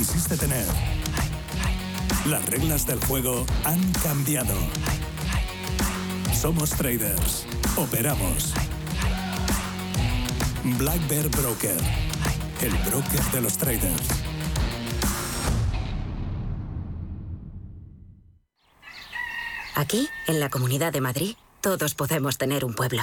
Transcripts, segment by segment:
quisiste tener. Las reglas del juego han cambiado. Somos traders. Operamos. Black Bear Broker. El broker de los traders. Aquí, en la Comunidad de Madrid, todos podemos tener un pueblo.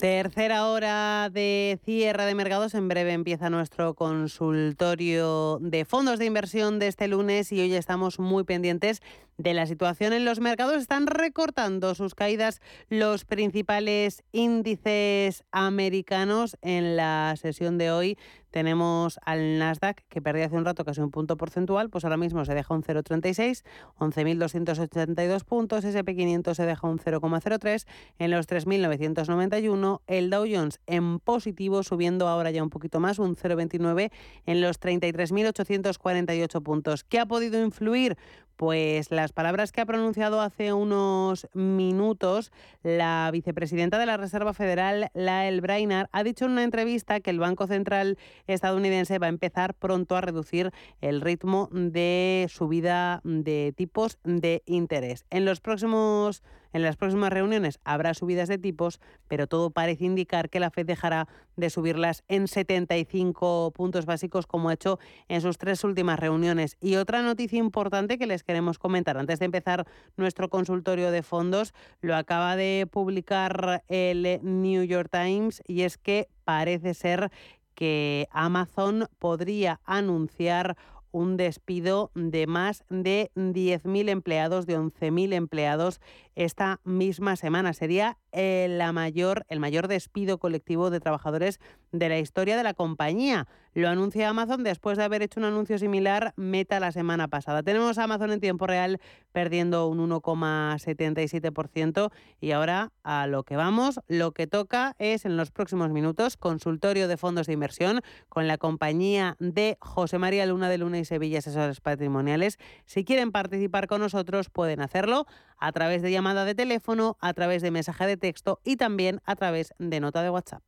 Tercera hora de cierre de mercados. En breve empieza nuestro consultorio de fondos de inversión de este lunes y hoy estamos muy pendientes de la situación en los mercados. Están recortando sus caídas los principales índices americanos en la sesión de hoy. Tenemos al Nasdaq, que perdía hace un rato casi un punto porcentual, pues ahora mismo se deja un 0,36, 11.282 puntos, SP500 se deja un 0,03 en los 3.991, el Dow Jones en positivo, subiendo ahora ya un poquito más, un 0,29 en los 33.848 puntos. ¿Qué ha podido influir? Pues las palabras que ha pronunciado hace unos minutos la vicepresidenta de la Reserva Federal, Lael Brainard, ha dicho en una entrevista que el Banco Central estadounidense va a empezar pronto a reducir el ritmo de subida de tipos de interés. En los próximos en las próximas reuniones habrá subidas de tipos, pero todo parece indicar que la Fed dejará de subirlas en 75 puntos básicos como ha hecho en sus tres últimas reuniones. Y otra noticia importante que les queremos comentar antes de empezar nuestro consultorio de fondos, lo acaba de publicar el New York Times y es que parece ser que Amazon podría anunciar un despido de más de 10.000 empleados, de 11.000 empleados esta misma semana. Sería la mayor, el mayor despido colectivo de trabajadores de la historia de la compañía. Lo anuncia Amazon después de haber hecho un anuncio similar Meta la semana pasada. Tenemos a Amazon en tiempo real perdiendo un 1,77% y ahora a lo que vamos, lo que toca es en los próximos minutos consultorio de fondos de inversión con la compañía de José María Luna de Luna y Sevilla Asesores Patrimoniales. Si quieren participar con nosotros pueden hacerlo a través de llamada de teléfono, a través de mensaje de texto y también a través de nota de WhatsApp.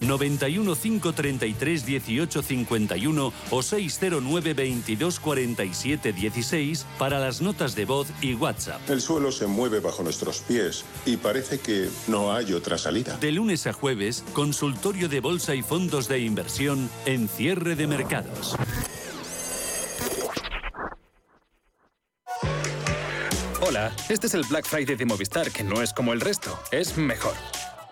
91 533 18 51 o 609 22 47 16 para las notas de voz y WhatsApp. El suelo se mueve bajo nuestros pies y parece que no hay otra salida. De lunes a jueves, consultorio de bolsa y fondos de inversión en cierre de mercados. Hola, este es el Black Friday de Movistar que no es como el resto, es mejor.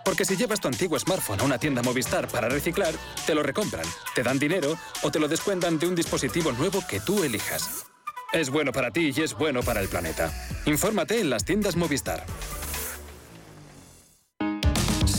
Porque si llevas tu antiguo smartphone a una tienda Movistar para reciclar, te lo recompran, te dan dinero o te lo descuentan de un dispositivo nuevo que tú elijas. Es bueno para ti y es bueno para el planeta. Infórmate en las tiendas Movistar.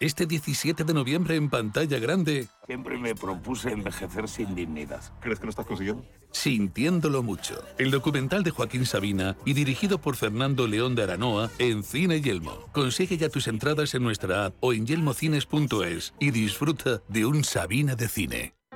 Este 17 de noviembre en pantalla grande. Siempre me propuse envejecer sin dignidad. ¿Crees que lo estás consiguiendo? Sintiéndolo mucho. El documental de Joaquín Sabina y dirigido por Fernando León de Aranoa en Cine Yelmo. Consigue ya tus entradas en nuestra app o en yelmocines.es y disfruta de un Sabina de cine.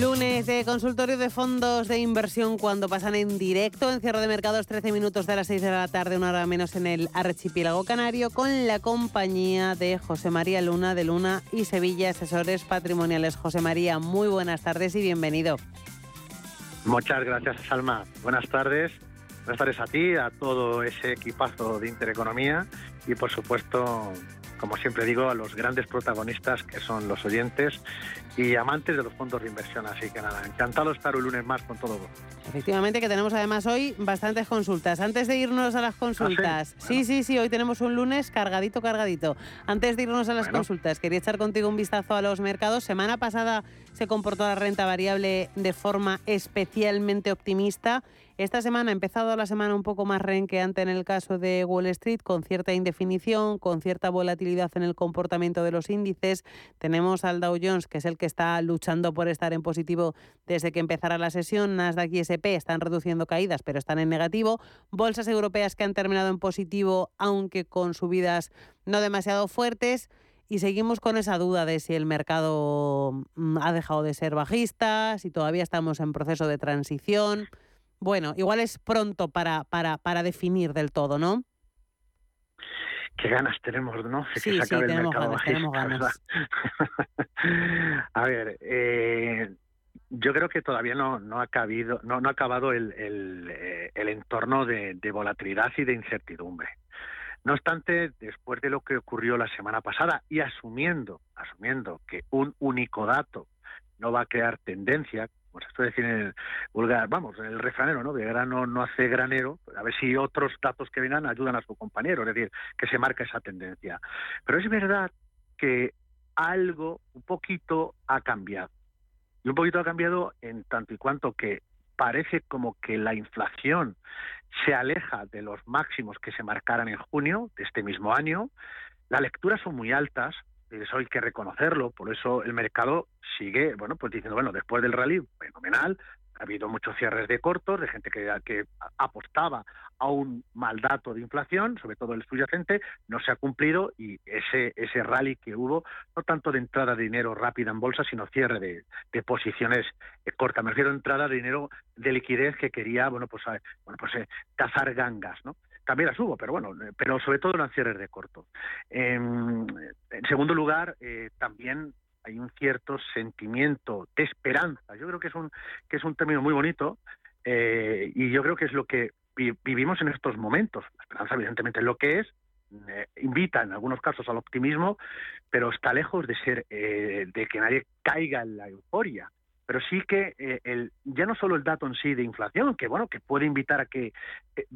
Lunes de consultorio de fondos de inversión cuando pasan en directo en cierre de mercados 13 minutos de las 6 de la tarde, una hora menos en el archipiélago canario con la compañía de José María Luna de Luna y Sevilla Asesores Patrimoniales. José María, muy buenas tardes y bienvenido. Muchas gracias, Salma. Buenas tardes. Buenas tardes a ti, a todo ese equipazo de Intereconomía y, por supuesto, como siempre digo, a los grandes protagonistas que son los oyentes y amantes de los fondos de inversión. Así que nada, encantado estar un lunes más con todo. Efectivamente, que tenemos además hoy bastantes consultas. Antes de irnos a las ¿Ah, consultas, sí? sí? sí, hoy tenemos un lunes cargadito, cargadito. Antes de irnos a las consultas, quería echar contigo un vistazo a los mercados. Semana pasada se comportó la renta variable de forma especialmente optimista. Esta semana ha empezado la semana un poco más renqueante en el caso de Wall Street, con cierta indefinición, con cierta volatilidad en el comportamiento de los índices. Tenemos al Dow Jones, que es el que está luchando por estar en positivo desde que empezara la sesión. Nasdaq y SP están reduciendo caídas, pero están en negativo. Bolsas europeas que han terminado en positivo, aunque con subidas no demasiado fuertes. Y seguimos con esa duda de si el mercado mm, ha dejado de ser bajista, si todavía estamos en proceso de transición. Bueno, igual es pronto para, para, para definir del todo, ¿no? Qué ganas tenemos, ¿no? sí, sí, tenemos ganas, tenemos ganas. A ver, eh, yo creo que todavía no, no ha cabido, no, no ha acabado el, el, eh, el entorno de, de, volatilidad y de incertidumbre. No obstante, después de lo que ocurrió la semana pasada y asumiendo, asumiendo que un único dato no va a crear tendencia, como se suele decir en el vulgar, vamos, en el refranero, ¿no? De grano no hace granero, a ver si otros datos que vengan ayudan a su compañero, es decir, que se marca esa tendencia. Pero es verdad que algo, un poquito, ha cambiado. Y un poquito ha cambiado en tanto y cuanto que parece como que la inflación se aleja de los máximos que se marcaran en junio de este mismo año. Las lecturas son muy altas, eso hay que reconocerlo, por eso el mercado sigue, bueno, pues diciendo, bueno, después del rally, fenomenal, ha habido muchos cierres de cortos, de gente que, que apostaba a un mal dato de inflación, sobre todo el subyacente, no se ha cumplido y ese, ese rally que hubo, no tanto de entrada de dinero rápida en bolsa, sino cierre de, de posiciones eh, cortas. Me refiero a entrada de dinero de liquidez que quería, bueno, pues, bueno, pues eh, cazar gangas, ¿no? También las hubo, pero bueno, pero sobre todo eran cierres de corto. en segundo lugar, también hay un cierto sentimiento de esperanza. Yo creo que es un, que es un término muy bonito y yo creo que es lo que vivimos en estos momentos. La esperanza, evidentemente, es lo que es, eh, invita en algunos casos al optimismo, pero está lejos de ser eh, de que nadie caiga en la euforia. Pero sí que eh, el, ya no solo el dato en sí de inflación, que bueno, que puede invitar a que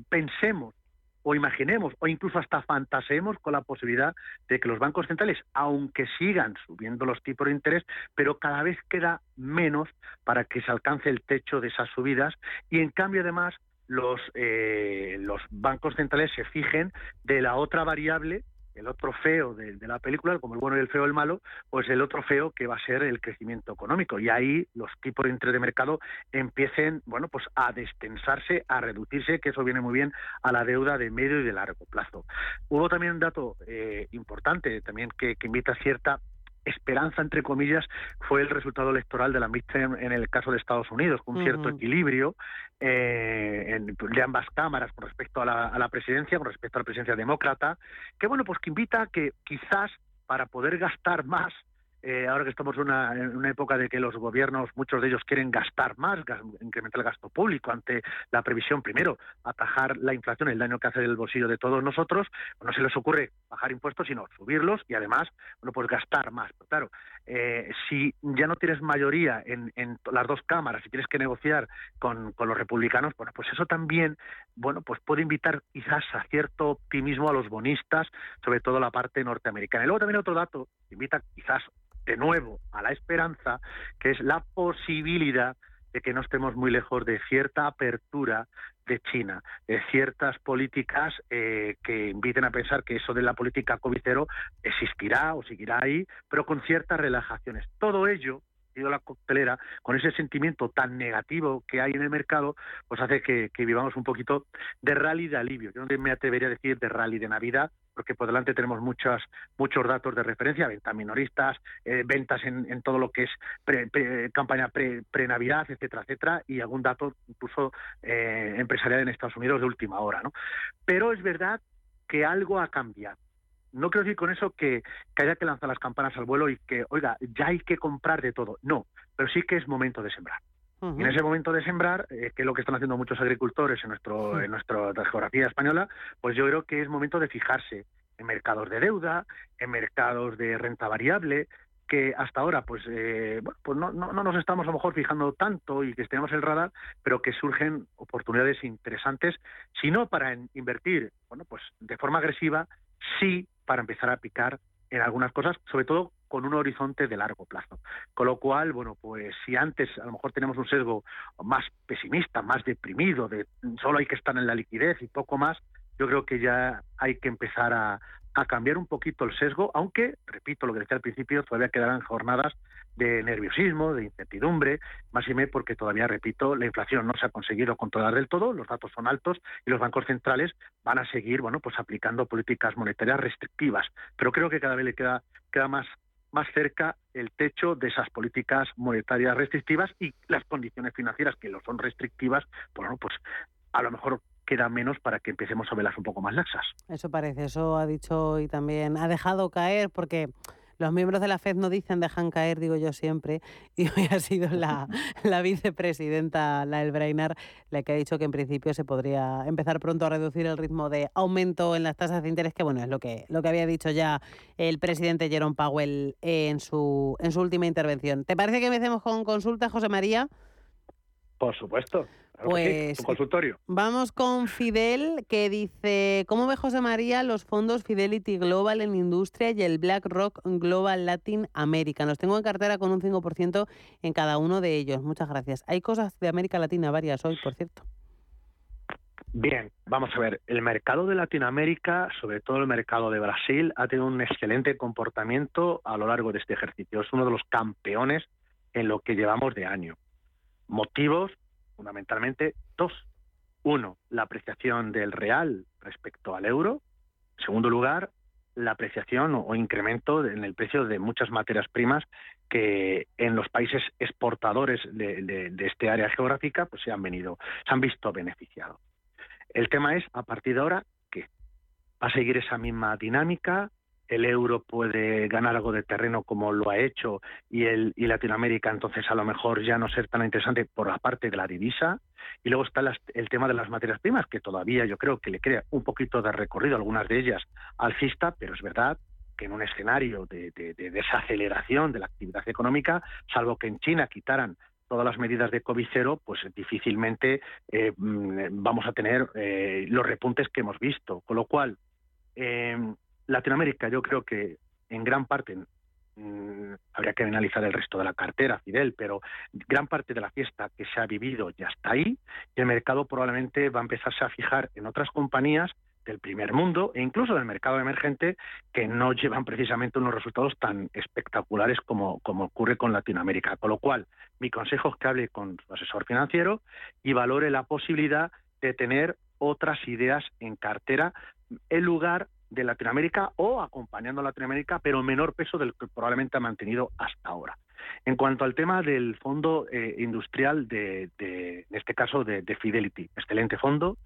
pensemos o imaginemos o incluso hasta fantaseemos con la posibilidad de que los bancos centrales, aunque sigan subiendo los tipos de interés, pero cada vez queda menos para que se alcance el techo de esas subidas. Y en cambio además los, eh, los bancos centrales se fijen de la otra variable el otro feo de, la película, como el bueno y el feo el malo, pues el otro feo que va a ser el crecimiento económico. Y ahí los tipos de interés de mercado empiecen, bueno, pues a destensarse, a reducirse, que eso viene muy bien a la deuda de medio y de largo plazo. Hubo también un dato eh, importante también que, que invita a cierta esperanza, entre comillas, fue el resultado electoral de la midterm en el caso de Estados Unidos, con un cierto equilibrio eh, de ambas cámaras con respecto a la, a la presidencia, con respecto a la presidencia demócrata, que bueno, pues que invita a que quizás para poder gastar más eh, ahora que estamos en una, época de que los gobiernos, muchos de ellos quieren gastar más, incrementar el gasto público ante la previsión, primero, atajar la inflación, el daño que hace el bolsillo de todos nosotros, no se les ocurre bajar impuestos, sino subirlos y además, bueno, pues gastar más. Pero claro, eh, si ya no tienes mayoría en, en, las dos cámaras y tienes que negociar con, con los republicanos, bueno, pues eso también, bueno, pues puede invitar quizás a cierto optimismo a los bonistas, sobre todo la parte norteamericana. Y luego también otro dato, invita quizás de nuevo a la esperanza, que es la posibilidad de que no estemos muy lejos de cierta apertura de China, de ciertas políticas eh, que inviten a pensar que eso de la política covid existirá o seguirá ahí, pero con ciertas relajaciones. Todo ello la coctelera, con ese sentimiento tan negativo que hay en el mercado, pues hace que, vivamos un poquito de rally de alivio. Yo no me atrevería a decir de rally de Navidad, porque por delante tenemos muchas, muchos datos de referencia, ventas minoristas, eh, ventas en, todo lo que es campaña pre-Navidad, etcétera, etcétera, y algún dato incluso eh, empresarial en Estados Unidos de última hora. ¿no? Pero es verdad que algo ha cambiado no quiero decir con eso que, haya que lanzar las campanas al vuelo y que, oiga, ya hay que comprar de todo. No, pero sí que es momento de sembrar. Y en ese momento de sembrar, eh, que es lo que están haciendo muchos agricultores en, nuestro, en nuestra geografía española, pues yo creo que es momento de fijarse en mercados de deuda, en mercados de renta variable, que hasta ahora pues eh, bueno, pues no, no, no, nos estamos a lo mejor fijando tanto y que estemos el radar, pero que surgen oportunidades interesantes, si no para invertir bueno pues de forma agresiva, sí para empezar a picar en algunas cosas, sobre todo con un horizonte de largo plazo. Con lo cual, bueno, pues si antes a lo mejor tenemos un sesgo más pesimista, más deprimido, de solo hay que estar en la liquidez y poco más, yo creo que ya hay que empezar a, a cambiar un poquito el sesgo, aunque, repito lo que decía al principio, todavía quedarán jornadas de nerviosismo, de incertidumbre, más y menos porque todavía, repito, la inflación no se ha conseguido controlar del todo, los datos son altos y los bancos centrales van a seguir, bueno, pues aplicando políticas monetarias restrictivas. Pero creo que cada vez le queda, queda más más cerca el techo de esas políticas monetarias restrictivas y las condiciones financieras que lo son restrictivas, bueno, pues a lo mejor queda menos para que empecemos a velas un poco más laxas. Eso parece, eso ha dicho y también ha dejado caer porque los miembros de la FED no dicen dejan caer, digo yo siempre, y hoy ha sido la, la vicepresidenta, la Elbrainar, la que ha dicho que en principio se podría empezar pronto a reducir el ritmo de aumento en las tasas de interés, que bueno, es lo que, lo que había dicho ya el presidente Jerome Powell en su, en su última intervención. ¿Te parece que empecemos con consulta, José María? Por supuesto. Pues consultorio. vamos con Fidel, que dice, ¿cómo ve José María los fondos Fidelity Global en industria y el BlackRock Global Latin America? Los tengo en cartera con un 5% en cada uno de ellos. Muchas gracias. Hay cosas de América Latina varias hoy, por cierto. Bien, vamos a ver. El mercado de Latinoamérica, sobre todo el mercado de Brasil, ha tenido un excelente comportamiento a lo largo de este ejercicio. Es uno de los campeones en lo que llevamos de año. Motivos fundamentalmente dos. Uno, la apreciación del real respecto al euro. En segundo lugar, la apreciación o, incremento en el precio de muchas materias primas que en los países exportadores de, este área geográfica pues se han venido, se han visto beneficiados. El tema es, a partir de ahora, va a seguir esa misma dinámica, el euro puede ganar algo de terreno como lo ha hecho y, el, y Latinoamérica entonces a lo mejor ya no ser tan interesante por la parte de la divisa. Y luego está el tema de las materias primas, que todavía yo creo que le crea un poquito de recorrido, algunas de ellas alcista, pero es verdad que en un escenario de, desaceleración de la actividad económica, salvo que en China quitaran todas las medidas de COVID cero, pues difícilmente eh, mm, vamos a tener eh, los repuntes que hemos visto. Con lo cual, eh, Latinoamérica yo creo que en gran parte mm, habría que analizar el resto de la cartera, Fidel, pero gran parte de la fiesta que se ha vivido ya está ahí y el mercado probablemente va a empezarse a fijar en otras compañías del primer mundo e incluso del mercado emergente que no llevan precisamente unos resultados tan espectaculares como, como ocurre con Latinoamérica. Con lo cual, mi consejo es que hable con su asesor financiero y valore la posibilidad de tener otras ideas en cartera en lugar de Latinoamérica o acompañando a Latinoamérica, pero menor peso del que probablemente ha mantenido hasta ahora. En cuanto al tema del fondo eh, industrial, de, en este caso de, Fidelity, excelente fondo,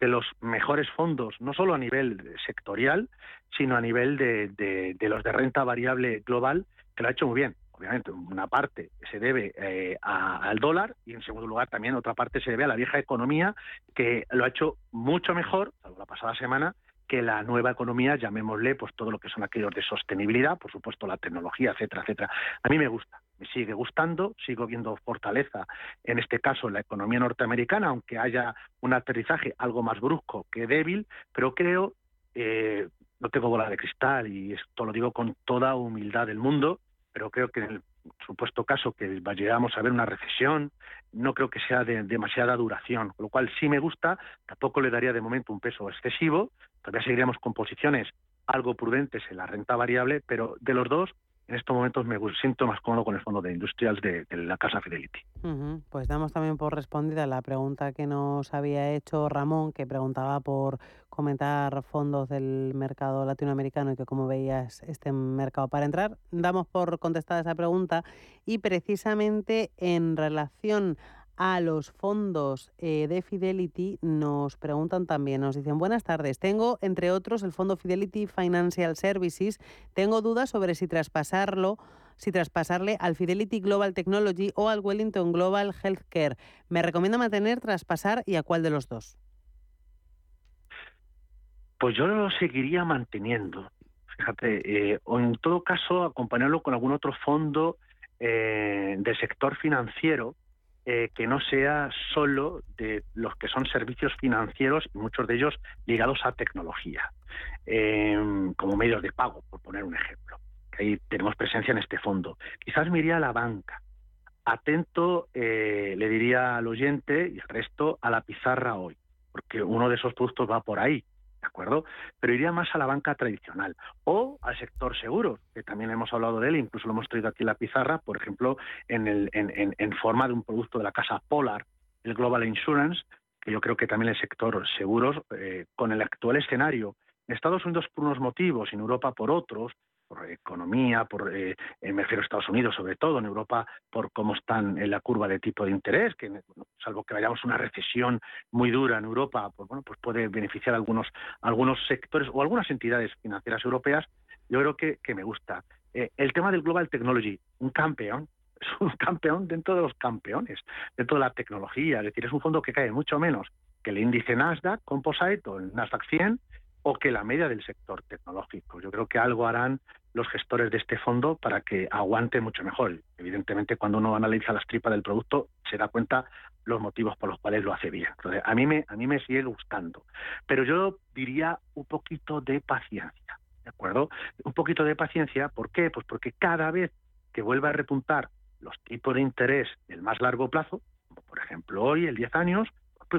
de los mejores fondos, no solo a nivel sectorial, sino a nivel de, los de renta variable global, que lo ha hecho muy bien. Obviamente, una parte se debe eh, al dólar y, en segundo lugar, también otra parte se debe a la vieja economía, que lo ha hecho mucho mejor, la pasada semana, que la nueva economía, llamémosle, pues todo lo que son aquellos de sostenibilidad, por supuesto la tecnología, etcétera, etcétera. A mí me gusta, me sigue gustando, sigo viendo fortaleza, en este caso la economía norteamericana, aunque haya un aterrizaje algo más brusco que débil, pero creo, eh, no tengo bola de cristal y esto lo digo con toda humildad del mundo, pero creo que en el supuesto caso que vayamos a ver una recesión, no creo que sea de demasiada duración, con lo cual sí me gusta, tampoco le daría de momento un peso excesivo, todavía seguiríamos con posiciones algo prudentes en la renta variable, pero de los dos en estos momentos me siento más cómodo con el fondo de industrials de, la casa Fidelity. Pues damos también por respondida la pregunta que nos había hecho Ramón, que preguntaba por comentar fondos del mercado latinoamericano y que cómo veías este mercado para entrar. Damos por contestada esa pregunta y precisamente en relación a los fondos eh, de Fidelity nos preguntan también, nos dicen buenas tardes, tengo entre otros el fondo Fidelity Financial Services, tengo dudas sobre si traspasarlo, si traspasarle al Fidelity Global Technology o al Wellington Global Healthcare. ¿Me recomienda mantener, traspasar y a cuál de los dos? Pues yo lo seguiría manteniendo. Fíjate, eh, o en todo caso acompañarlo con algún otro fondo eh, del sector financiero eh, que no sea solo de los que son servicios financieros muchos de ellos ligados a tecnología, em, como medios de pago, por poner un ejemplo. ahí tenemos presencia en este fondo. Quizás me iría a la banca. Atento, eh, le diría al oyente y al resto, a la pizarra hoy, porque uno de esos productos va por ahí. ¿De acuerdo? Pero iría más a la banca tradicional o al sector seguro, que también hemos hablado de él, incluso lo hemos traído aquí en la pizarra, por ejemplo, en, el, en, forma de un producto de la casa Polar, el Global Insurance, que yo creo que también el sector seguros, eh, con el actual escenario, en Estados Unidos por unos motivos, en Europa por otros, por economía, por, eh, me refiero a Estados Unidos sobre todo, en Europa por cómo están en la curva de tipo de interés, que salvo que vayamos una recesión muy dura en Europa, pues bueno, pues puede beneficiar a algunos, algunos sectores o algunas entidades financieras europeas, yo creo que, que me gusta. Eh, el tema del Global Technology, un campeón, es un campeón dentro de los campeones, dentro de la tecnología, es decir, es un fondo que cae mucho menos que el índice Nasdaq Composite o el Nasdaq 100 o que la media del sector tecnológico. Yo creo que algo harán los gestores de este fondo para que aguante mucho mejor. Evidentemente, cuando uno analiza las tripas del producto, se da cuenta los motivos por los cuales lo hace bien. a mí me, a mí me sigue gustando. Pero yo diría un poquito de paciencia, ¿de acuerdo? Un poquito de paciencia, ¿por qué? Pues porque cada vez que vuelva a repuntar los tipos de interés del más largo plazo, como por ejemplo hoy, el 10 años,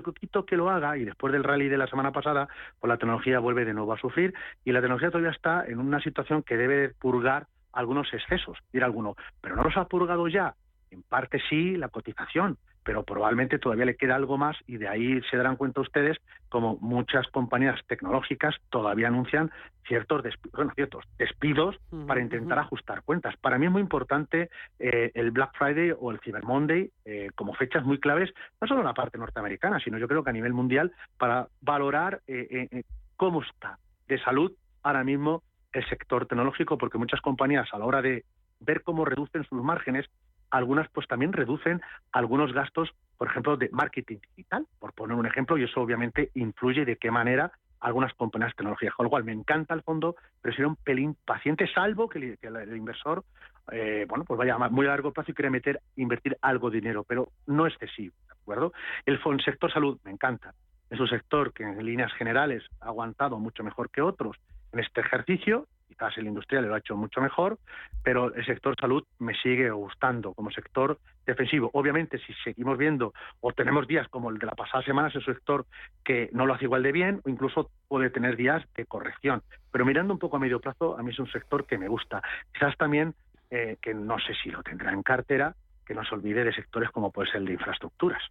poquito que lo haga y después del rally de la semana pasada, pues la tecnología vuelve de nuevo a sufrir y la tecnología todavía está en una situación que debe purgar algunos excesos, ir alguno, pero no los ha purgado ya. En parte sí la cotización, pero probablemente todavía le queda algo más y de ahí se darán cuenta ustedes como muchas compañías tecnológicas todavía anuncian ciertos despidos, ciertos despidos para intentar ajustar cuentas. Para mí es muy importante eh, el Black Friday o el Cyber Monday eh, como fechas muy claves, no solo en la parte norteamericana, sino yo creo que a nivel mundial para valorar eh, cómo está de salud ahora mismo el sector tecnológico, porque muchas compañías a la hora de ver cómo reducen sus márgenes, algunas pues también reducen algunos gastos, por ejemplo, de marketing digital, por poner un ejemplo, y eso obviamente influye de qué manera algunas compañías tecnológicas. Con lo cual, me encanta el fondo, pero sería un pelín paciente, salvo que el, inversor eh, bueno, pues vaya a muy largo plazo y quiere meter, invertir algo de dinero, pero no excesivo, ¿de acuerdo? El, el sector salud me encanta. Es un sector que en líneas generales ha aguantado mucho mejor que otros en este ejercicio quizás el industrial lo ha hecho mucho mejor, pero el sector salud me sigue gustando como sector defensivo. Obviamente, si seguimos viendo o tenemos días como el de la pasada semana, es un sector que no lo hace igual de bien o incluso puede tener días de corrección. Pero mirando un poco a medio plazo, a mí es un sector que me gusta. Quizás también, eh, que no sé si lo tendrá en cartera, que no se olvide de sectores como puede ser el de infraestructuras.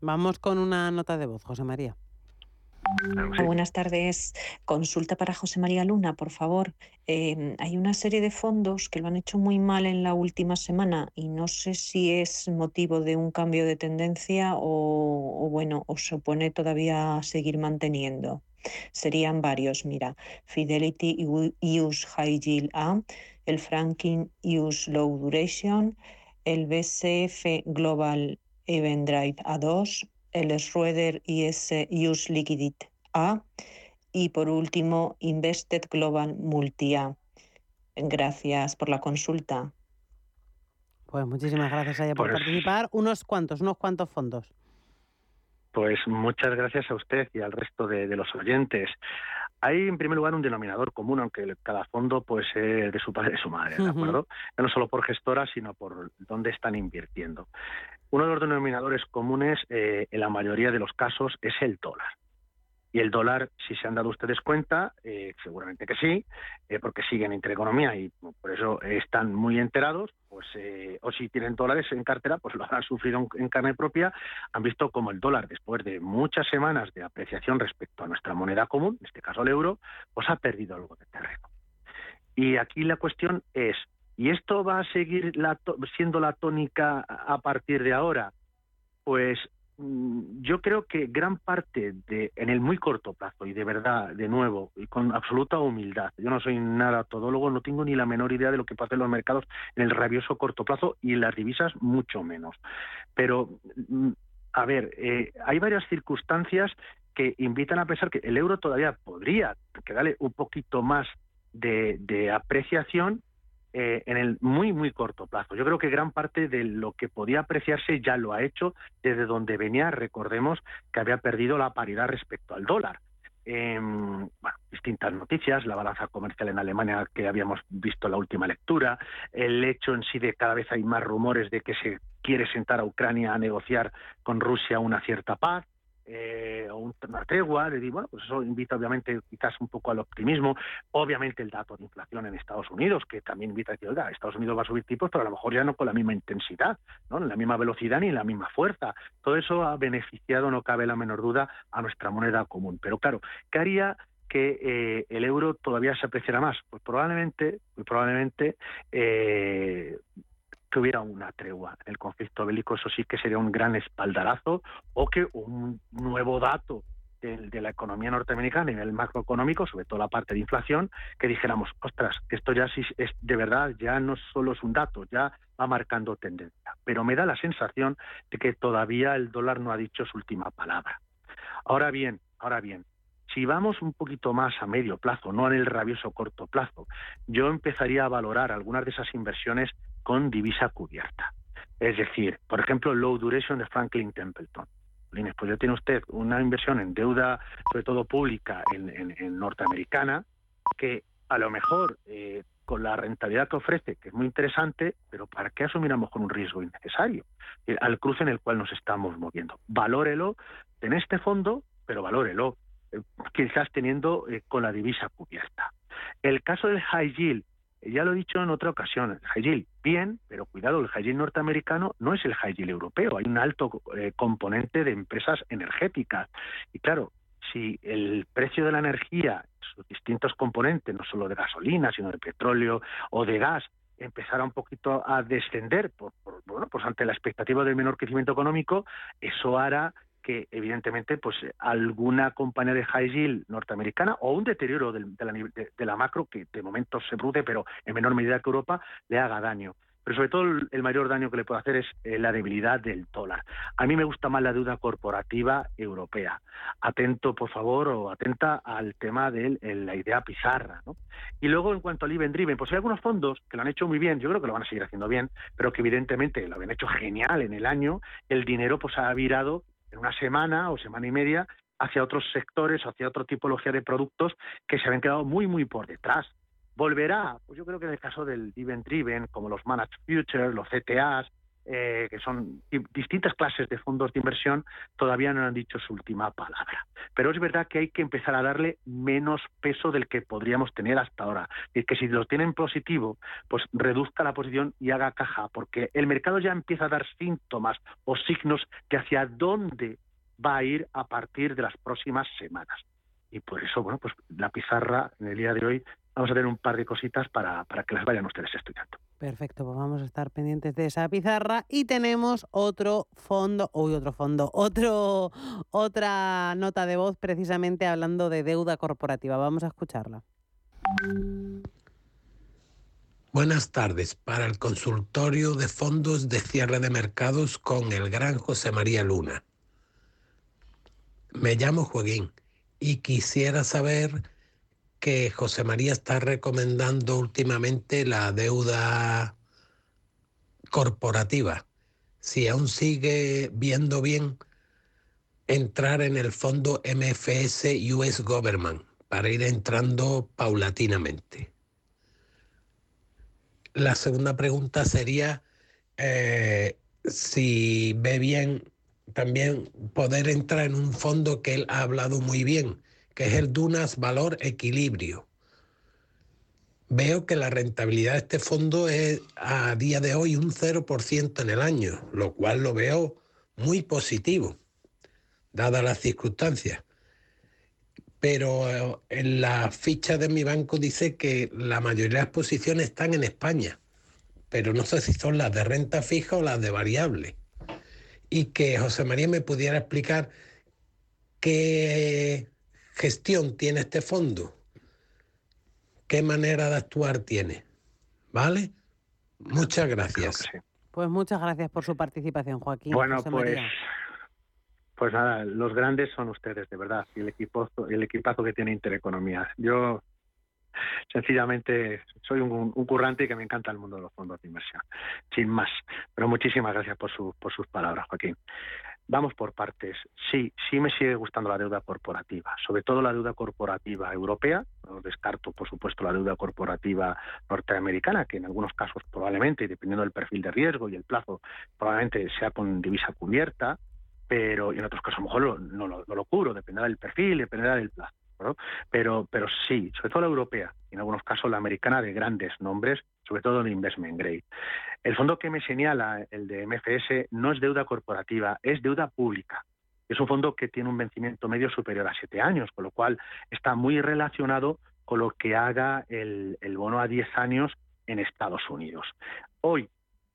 Vamos con una nota de voz, José María. Buenas tardes. Consulta para José María Luna, por favor. Em, hay una serie de fondos que lo han hecho muy mal en la última semana y no sé si es motivo de un cambio de tendencia o, bueno, o supone todavía seguir manteniendo. Serían varios, mira, Fidelity Use High Yield A, el Franklin Use Low Duration, el BCF Global Event Drive A2, el Schroeder IS Use Liquidity A y por último Invested Global Multi A. Gracias por la consulta. Pues muchísimas gracias a por pues participar. Unos cuantos, unos cuantos fondos. Pues muchas gracias a usted y al resto de, los oyentes. Hay, en primer lugar, un denominador común, aunque cada fondo puede ser de su padre y de su madre, ¿de acuerdo? No solo por gestora, sino por dónde están invirtiendo. Uno de los denominadores comunes eh, en la mayoría de los casos es el dólar. Y el dólar, si se han dado ustedes cuenta, eh, seguramente que sí, eh, porque siguen intereconomía y por eso están muy enterados, pues o si tienen dólares en cartera, pues lo han sufrido en carne propia, han visto como el dólar, después de muchas semanas de apreciación respecto a nuestra moneda común, en este caso el euro, pues ha perdido algo de terreno. Y aquí la cuestión es, ¿Y esto va a seguir siendo la tónica a partir de ahora? Pues yo creo que gran parte de, en el muy corto plazo, y de verdad, de nuevo, y con absoluta humildad, yo no soy nada todólogo, no tengo ni la menor idea de lo que pasa en los mercados en el rabioso corto plazo y en las divisas mucho menos. Pero, mm, a ver, eh, hay varias circunstancias que invitan a pensar que el euro todavía podría quedarle un poquito más de apreciación eh, en el muy, muy corto plazo. Yo creo que gran parte de lo que podía apreciarse ya lo ha hecho desde donde venía. Recordemos que había perdido la paridad respecto al dólar. bueno, distintas noticias, la balanza comercial en Alemania que habíamos visto en la última lectura, el hecho en sí de cada vez hay más rumores de que se quiere sentar a Ucrania a negociar con Rusia una cierta paz, eh, una tregua, le digo, bueno, pues eso invita obviamente quizás un poco al optimismo, obviamente el dato de inflación en Estados Unidos, que también invita a decir, oiga, Estados Unidos va a subir tipos, pero a lo mejor ya no con la misma intensidad, ¿no? la misma velocidad ni la misma fuerza. Todo eso ha beneficiado, no cabe la menor duda, a nuestra moneda común. Pero claro, ¿qué haría que eh, el euro todavía se apreciara más? Pues probablemente, muy probablemente eh, que hubiera una tregua. El conflicto bélico, eso sí que sería un gran espaldarazo, o que un nuevo dato de, la economía norteamericana a nivel macroeconómico, sobre todo la parte de inflación, que dijéramos, ostras, esto ya sí es de verdad, ya no solo es un dato, ya va marcando tendencia. Pero me da la sensación de que todavía el dólar no ha dicho su última palabra. Ahora bien, ahora bien, si vamos un poquito más a medio plazo, no en el rabioso corto plazo, yo empezaría a valorar algunas de esas inversiones con divisa cubierta. Es decir, por ejemplo, low duration de Franklin Templeton. Pues ya tiene usted una inversión en deuda, sobre todo pública, en, norteamericana, que a lo mejor eh, con la rentabilidad que ofrece, que es muy interesante, pero ¿para qué asumir a un riesgo innecesario? Eh, al cruce en el cual nos estamos moviendo. Valórelo en este fondo, pero valórelo, eh, quizás teniendo con la divisa cubierta. El caso del high yield, ya lo he dicho en otra ocasión, el high yield, bien, pero cuidado, el high yield norteamericano no es el high yield europeo, hay un alto eh, componente de empresas energéticas. Y claro, si el precio de la energía, sus distintos componentes, no solo de gasolina, sino de petróleo o de gas, empezara un poquito a descender por, bueno, pues ante la expectativa del menor crecimiento económico, eso hará que evidentemente pues alguna compañía de high yield norteamericana o un deterioro de, la, macro que de momento se produce pero en menor medida que Europa le haga daño pero sobre todo el mayor daño que le puede hacer es eh, la debilidad del dólar. A mí me gusta más la deuda corporativa europea. Atento, por favor, o atenta al tema de la idea pizarra. Y luego, en cuanto al Even Driven, pues hay algunos fondos que lo han hecho muy bien, yo creo que lo van a seguir haciendo bien, pero que evidentemente lo habían hecho genial en el año. El dinero pues ha virado en una semana o semana y media hacia otros sectores, hacia otra tipología de productos que se habían quedado muy, muy por detrás. ¿Volverá? Pues yo creo que en el caso del event driven, como los managed futures, los CTAs, eh, que son distintas clases de fondos de inversión, todavía no han dicho su última palabra. Pero es verdad que hay que empezar a darle menos peso del que podríamos tener hasta ahora. Y que si lo tienen positivo, pues reduzca la posición y haga caja, porque el mercado ya empieza a dar síntomas o signos de hacia dónde va a ir a partir de las próximas semanas. Y por eso, bueno, pues la pizarra en el día de hoy vamos a tener un par de cositas para, para que las vayan ustedes estudiando. Perfecto, pues vamos a estar pendientes de esa pizarra y tenemos otro fondo, uy, otro fondo, otro, otra nota de voz precisamente hablando de deuda corporativa. Vamos a escucharla. Buenas tardes. Para el consultorio de fondos de cierre de mercados con el gran José María Luna. Me llamo Joaquín y quisiera saber que José María está recomendando últimamente la deuda corporativa. Si aún sigue viendo bien entrar en el fondo MFS US Government para ir entrando paulatinamente. La segunda pregunta sería eh, si ve bien también poder entrar en un fondo que él ha hablado muy bien, que es el Dunas Valor Equilibrio. Veo que la rentabilidad de este fondo es a día de hoy un 0% en el año, lo cual lo veo muy positivo, dadas las circunstancias. Pero eh, en la ficha de mi banco dice que la mayoría de las posiciones están en España, pero no sé si son las de renta fija o las de variable. Y que José María me pudiera explicar qué gestión tiene este fondo? ¿Qué manera de actuar tiene? ¿Vale? Muchas gracias. Pues muchas gracias por su participación, Joaquín. Bueno, pues, pues nada, los grandes son ustedes, de verdad, y el equipo, el equipazo que tiene Intereconomía. Yo sencillamente soy un, un, currante y que me encanta el mundo de los fondos de inversión, sin más. Pero muchísimas gracias por, su, por sus palabras, Joaquín. Vamos por partes. Sí, sí me sigue gustando la deuda corporativa, sobre todo la deuda corporativa europea. No descarto, por supuesto, la deuda corporativa norteamericana, que en algunos casos probablemente, dependiendo del perfil de riesgo y el plazo, probablemente sea con divisa cubierta, pero en otros casos a lo mejor no, no lo cubro, dependerá del perfil, dependerá del plazo. Pero, pero sí, sobre todo la europea, y en algunos casos la americana de grandes nombres, sobre todo en investment grade. El fondo que me señala, el de MFS, no es deuda corporativa, es deuda pública. Es un fondo que tiene un vencimiento medio superior a siete años, con lo cual está muy relacionado con lo que haga el, bono a diez años en Estados Unidos. Hoy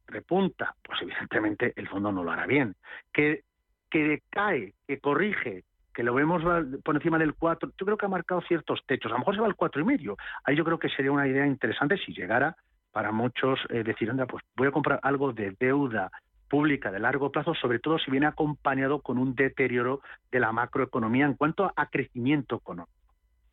repunta, pues evidentemente el fondo no lo hará bien. Que, decae, que corrige, que lo vemos por encima del 4, yo creo que ha marcado ciertos techos. A lo mejor se va al cuatro y medio. Ahí yo creo que sería una idea interesante si llegara para muchos eh, decir, pues voy a comprar algo de deuda pública de largo plazo, sobre todo si viene acompañado con un deterioro de la macroeconomía en cuanto a crecimiento económico.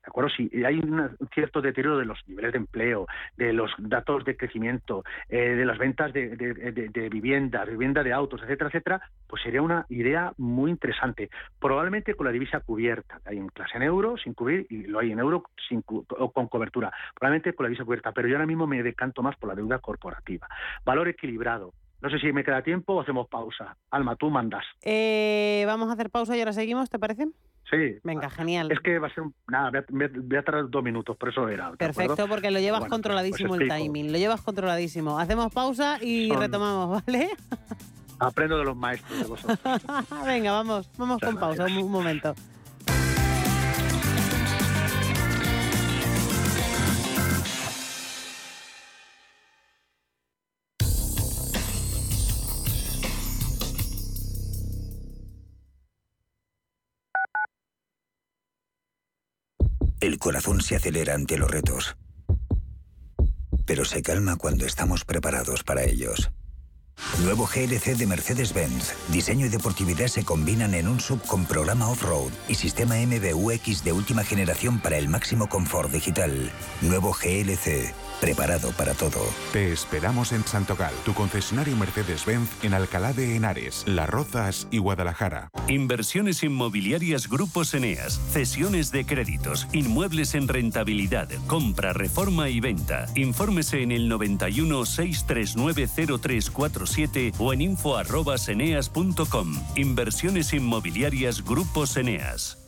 ¿De acuerdo? Si hay un cierto deterioro de los niveles de empleo, de los datos de crecimiento, eh, de las ventas de, de, viviendas, vivienda de autos, etcétera, etcétera, pues sería una idea muy interesante. Probablemente con la divisa cubierta. Hay en clase en euro sin cubrir y lo hay en euro sin o con cobertura. Probablemente con la divisa cubierta, pero yo ahora mismo me decanto más por la deuda corporativa. Valor equilibrado. No sé si me queda tiempo o hacemos pausa. Alma, tú mandas. Eh, vamos a hacer pausa y ahora seguimos, ¿te parece? Sí. Venga, genial. Es que va a ser. Nada, voy a, tardar dos minutos, por eso era. Perfecto, porque lo llevas controladísimo pues el timing. Lo llevas controladísimo. Hacemos pausa y retomamos, ¿vale? Aprendo de los maestros de vosotros. Venga, vamos, vamos con pausa, un momento. Corazón se acelera ante los retos, pero se calma cuando estamos preparados para ellos. Nuevo GLC de Mercedes-Benz. Diseño y deportividad se combinan en un sub con programa off-road y sistema MBUX de última generación para el máximo confort digital. Nuevo GLC. Preparado para todo. Te esperamos en Santogal, tu concesionario Mercedes-Benz en Alcalá de Henares, Las Rozas y Guadalajara. Inversiones inmobiliarias Grupos Eneas, cesiones de créditos, inmuebles en rentabilidad, compra, reforma y venta. Infórmese en el 91 639 0347 o en info@eneas.com. Inversiones inmobiliarias Grupos Eneas.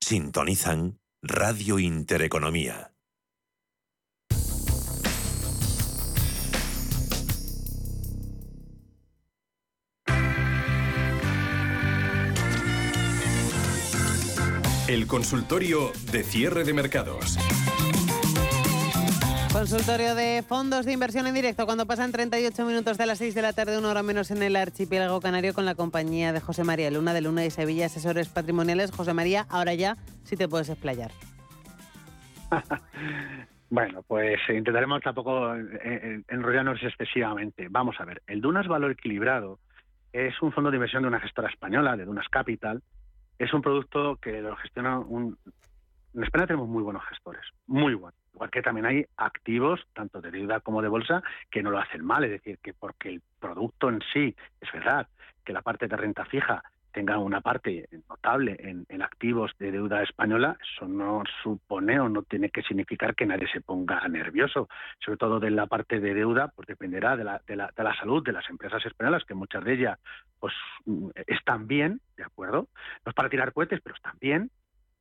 Sintonizan Radio Intereconomía. El consultorio de cierre de mercados. Consultorio de fondos de inversión en directo cuando pasan 38 minutos de las 6 de la tarde, una hora menos en el archipiélago canario con la compañía de José María Luna de Luna y Sevilla, asesores patrimoniales. José María, ahora ya sí te puedes explayar. Bueno, pues intentaremos tampoco eh, eh, enrollarnos excesivamente. Vamos a ver, el Dunas Valor Equilibrado es un fondo de inversión de una gestora española, de Dunas Capital. Es un producto que lo gestiona un... En España tenemos muy buenos gestores, muy buenos. Igual que también hay activos, tanto de deuda como de bolsa, que no lo hacen mal. Es decir, que porque el producto en sí, es verdad, que la parte de renta fija tenga una parte notable en, activos de deuda española, eso no supone o no tiene que significar que nadie se ponga nervioso. Sobre todo de la parte de deuda, pues dependerá de la, de la, de la salud de las empresas españolas, que muchas de ellas pues están bien, ¿de acuerdo? No es para tirar cohetes, pero están bien.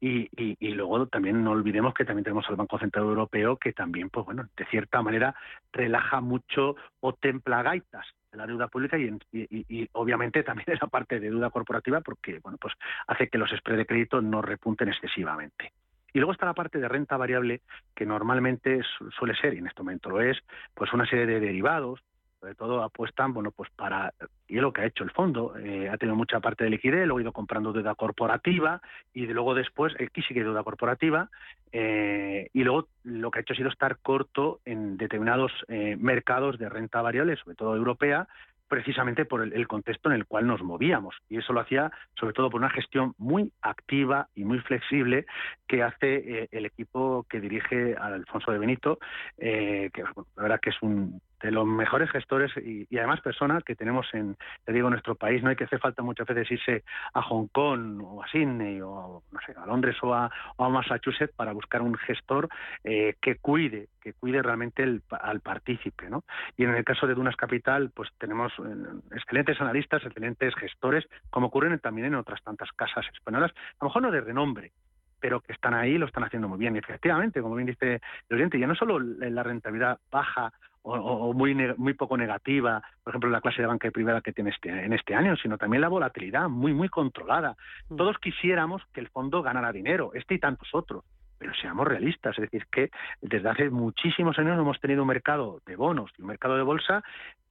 Y, y, luego también no olvidemos que también tenemos al Banco Central Europeo que también, pues bueno, de cierta manera relaja mucho o templa gaitas la deuda pública y, y, obviamente también en la parte de deuda corporativa porque bueno pues hace que los spreads de crédito no repunten excesivamente. Y luego está la parte de renta variable que normalmente suele ser, y en este momento lo es, pues una serie de derivados, sobre todo apuestan, bueno, pues para, y es lo que ha hecho el fondo, eh, ha tenido mucha parte de liquidez, luego ha ido comprando deuda corporativa y luego después, aquí sí que deuda corporativa, eh, y luego lo que ha hecho ha sido estar corto en determinados eh, mercados de renta variable, sobre todo europea, precisamente por el, contexto en el cual nos movíamos. Y eso lo hacía sobre todo por una gestión muy activa y muy flexible que hace el equipo que dirige Alfonso de Benito, que la verdad que es un de los mejores gestores y, además personas que tenemos en, te digo, nuestro país. No hay que hacer falta muchas veces irse a Hong Kong o a Sydney o no sé, a Londres o a, Massachusetts para buscar un gestor eh, que cuide, que cuide realmente el, al partícipe, ¿no? Y en el caso de Dunas Capital, pues tenemos eh, excelentes analistas, excelentes gestores, como ocurren también en otras tantas casas españolas, a lo mejor no de renombre, pero que están ahí lo están haciendo muy bien. Y efectivamente, como bien dice el oyente, ya no solo la rentabilidad baja o, muy muy poco negativa, por ejemplo, la clase de banca privada que tiene este, en este año, sino también la volatilidad muy, muy controlada. Mm. Todos quisiéramos que el fondo ganara dinero, este y tantos otros, pero seamos realistas, es decir, que desde hace muchísimos años hemos tenido un mercado de bonos y un mercado de bolsa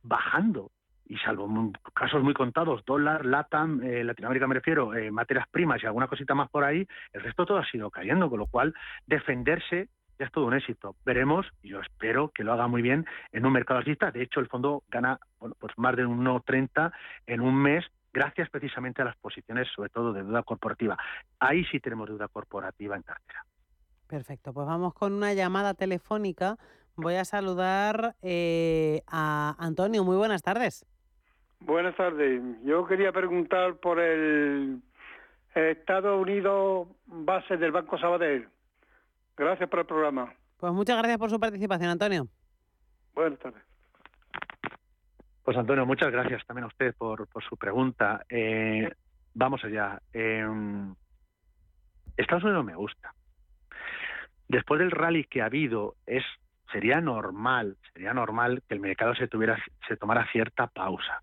bajando. Y salvo casos muy contados, dólar, LATAM, eh, Latinoamérica me refiero, eh, materias primas y alguna cosita más por ahí, el resto todo ha sido cayendo, con lo cual defenderse es todo un éxito. Veremos, y yo espero que lo haga muy bien en un mercado alcista. De hecho, el fondo gana bueno, pues más de 1,30 en un mes gracias precisamente a las posiciones, sobre todo de deuda corporativa. Ahí sí tenemos deuda corporativa en cartera. Perfecto, pues vamos con una llamada telefónica. Voy a saludar eh, a Antonio. Muy buenas tardes. Buenas tardes. Yo quería preguntar por el Estados Unidos base del Banco Sabadell. Gracias por el programa. Pues muchas gracias por su participación, Antonio. Buenas tardes. Pues Antonio, muchas gracias también a usted por, su pregunta. Eh, vamos allá. Em, Estados Unidos me gusta. Después del rally que ha habido, es sería normal, sería normal que el mercado se tuviera, se tomara cierta pausa.